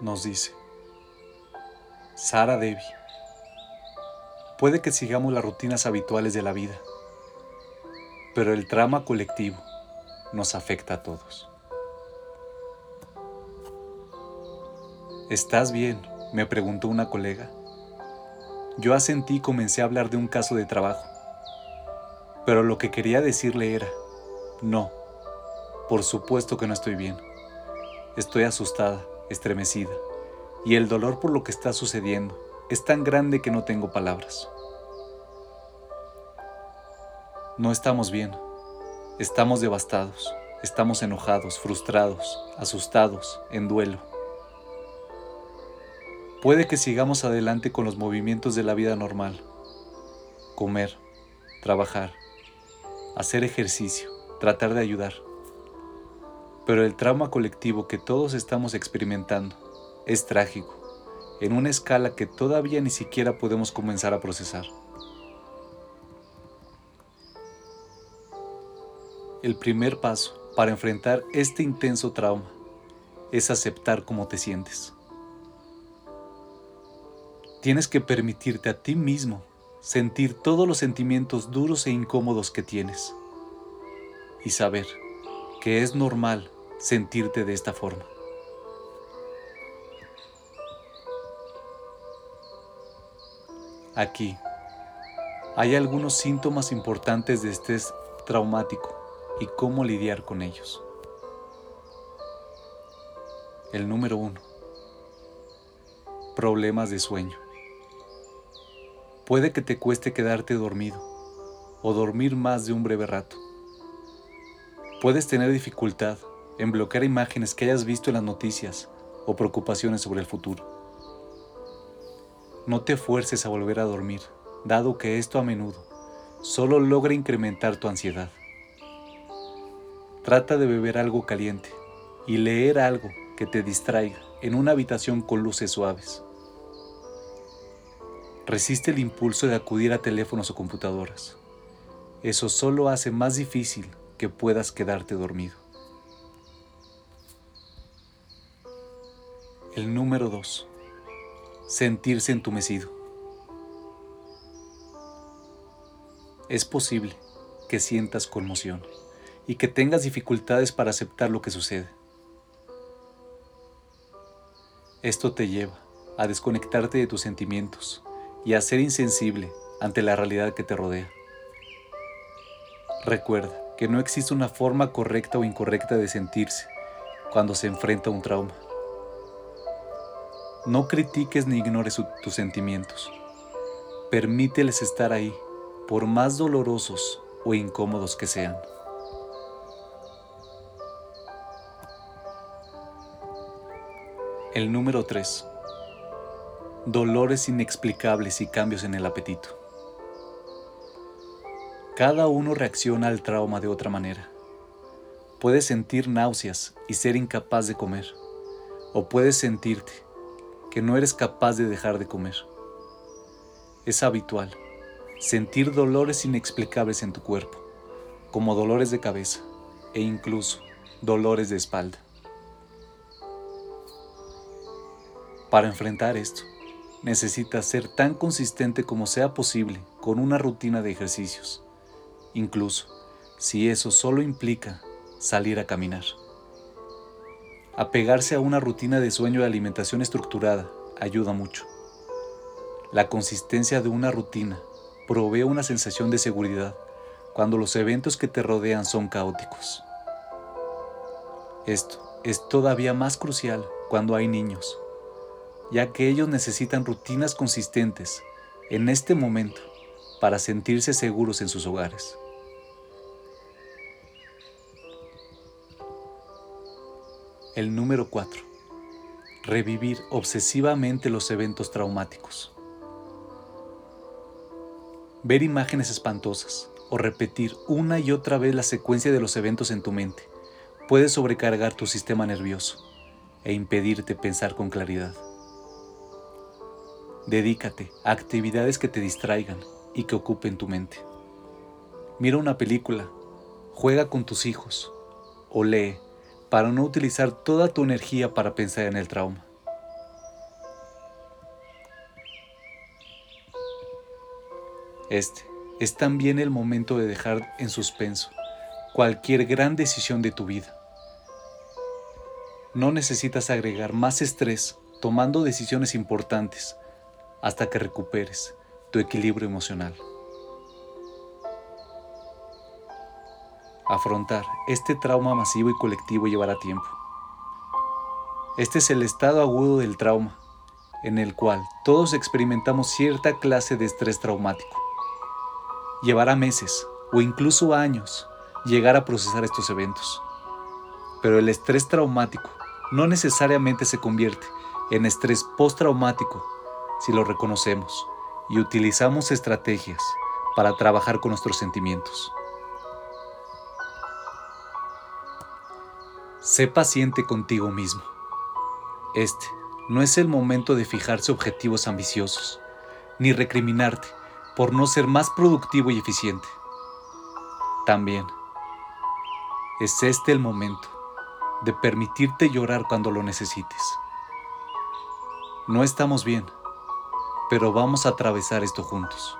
nos dice Sara Devi. Puede que sigamos las rutinas habituales de la vida, pero el trama colectivo nos afecta a todos. ¿Estás bien? me preguntó una colega. Yo asentí y comencé a hablar de un caso de trabajo, pero lo que quería decirle era, no, por supuesto que no estoy bien. Estoy asustada, estremecida, y el dolor por lo que está sucediendo es tan grande que no tengo palabras. No estamos bien, estamos devastados, estamos enojados, frustrados, asustados, en duelo. Puede que sigamos adelante con los movimientos de la vida normal, comer, trabajar, hacer ejercicio, tratar de ayudar. Pero el trauma colectivo que todos estamos experimentando es trágico, en una escala que todavía ni siquiera podemos comenzar a procesar. El primer paso para enfrentar este intenso trauma es aceptar cómo te sientes. Tienes que permitirte a ti mismo sentir todos los sentimientos duros e incómodos que tienes y saber que es normal sentirte de esta forma. Aquí hay algunos síntomas importantes de estrés traumático y cómo lidiar con ellos. El número uno. Problemas de sueño. Puede que te cueste quedarte dormido o dormir más de un breve rato. Puedes tener dificultad en bloquear imágenes que hayas visto en las noticias o preocupaciones sobre el futuro. No te fuerces a volver a dormir, dado que esto a menudo solo logra incrementar tu ansiedad. Trata de beber algo caliente y leer algo que te distraiga en una habitación con luces suaves. Resiste el impulso de acudir a teléfonos o computadoras. Eso solo hace más difícil que puedas quedarte dormido. El número 2. Sentirse entumecido. Es posible que sientas conmoción y que tengas dificultades para aceptar lo que sucede. Esto te lleva a desconectarte de tus sentimientos y a ser insensible ante la realidad que te rodea. Recuerda que no existe una forma correcta o incorrecta de sentirse cuando se enfrenta a un trauma. No critiques ni ignores tus sentimientos. Permíteles estar ahí, por más dolorosos o incómodos que sean. El número 3. Dolores inexplicables y cambios en el apetito. Cada uno reacciona al trauma de otra manera. Puedes sentir náuseas y ser incapaz de comer, o puedes sentirte que no eres capaz de dejar de comer. Es habitual sentir dolores inexplicables en tu cuerpo, como dolores de cabeza e incluso dolores de espalda. Para enfrentar esto, necesitas ser tan consistente como sea posible con una rutina de ejercicios, incluso si eso solo implica salir a caminar. Apegarse a una rutina de sueño y alimentación estructurada ayuda mucho. La consistencia de una rutina provee una sensación de seguridad cuando los eventos que te rodean son caóticos. Esto es todavía más crucial cuando hay niños, ya que ellos necesitan rutinas consistentes en este momento para sentirse seguros en sus hogares. El número 4. Revivir obsesivamente los eventos traumáticos. Ver imágenes espantosas o repetir una y otra vez la secuencia de los eventos en tu mente puede sobrecargar tu sistema nervioso e impedirte pensar con claridad. Dedícate a actividades que te distraigan y que ocupen tu mente. Mira una película, juega con tus hijos o lee para no utilizar toda tu energía para pensar en el trauma. Este es también el momento de dejar en suspenso cualquier gran decisión de tu vida. No necesitas agregar más estrés tomando decisiones importantes hasta que recuperes tu equilibrio emocional. Afrontar este trauma masivo y colectivo llevará tiempo. Este es el estado agudo del trauma, en el cual todos experimentamos cierta clase de estrés traumático. Llevará meses o incluso años llegar a procesar estos eventos. Pero el estrés traumático no necesariamente se convierte en estrés postraumático si lo reconocemos y utilizamos estrategias para trabajar con nuestros sentimientos. Sé paciente contigo mismo. Este no es el momento de fijarse objetivos ambiciosos, ni recriminarte por no ser más productivo y eficiente. También es este el momento de permitirte llorar cuando lo necesites. No estamos bien, pero vamos a atravesar esto juntos.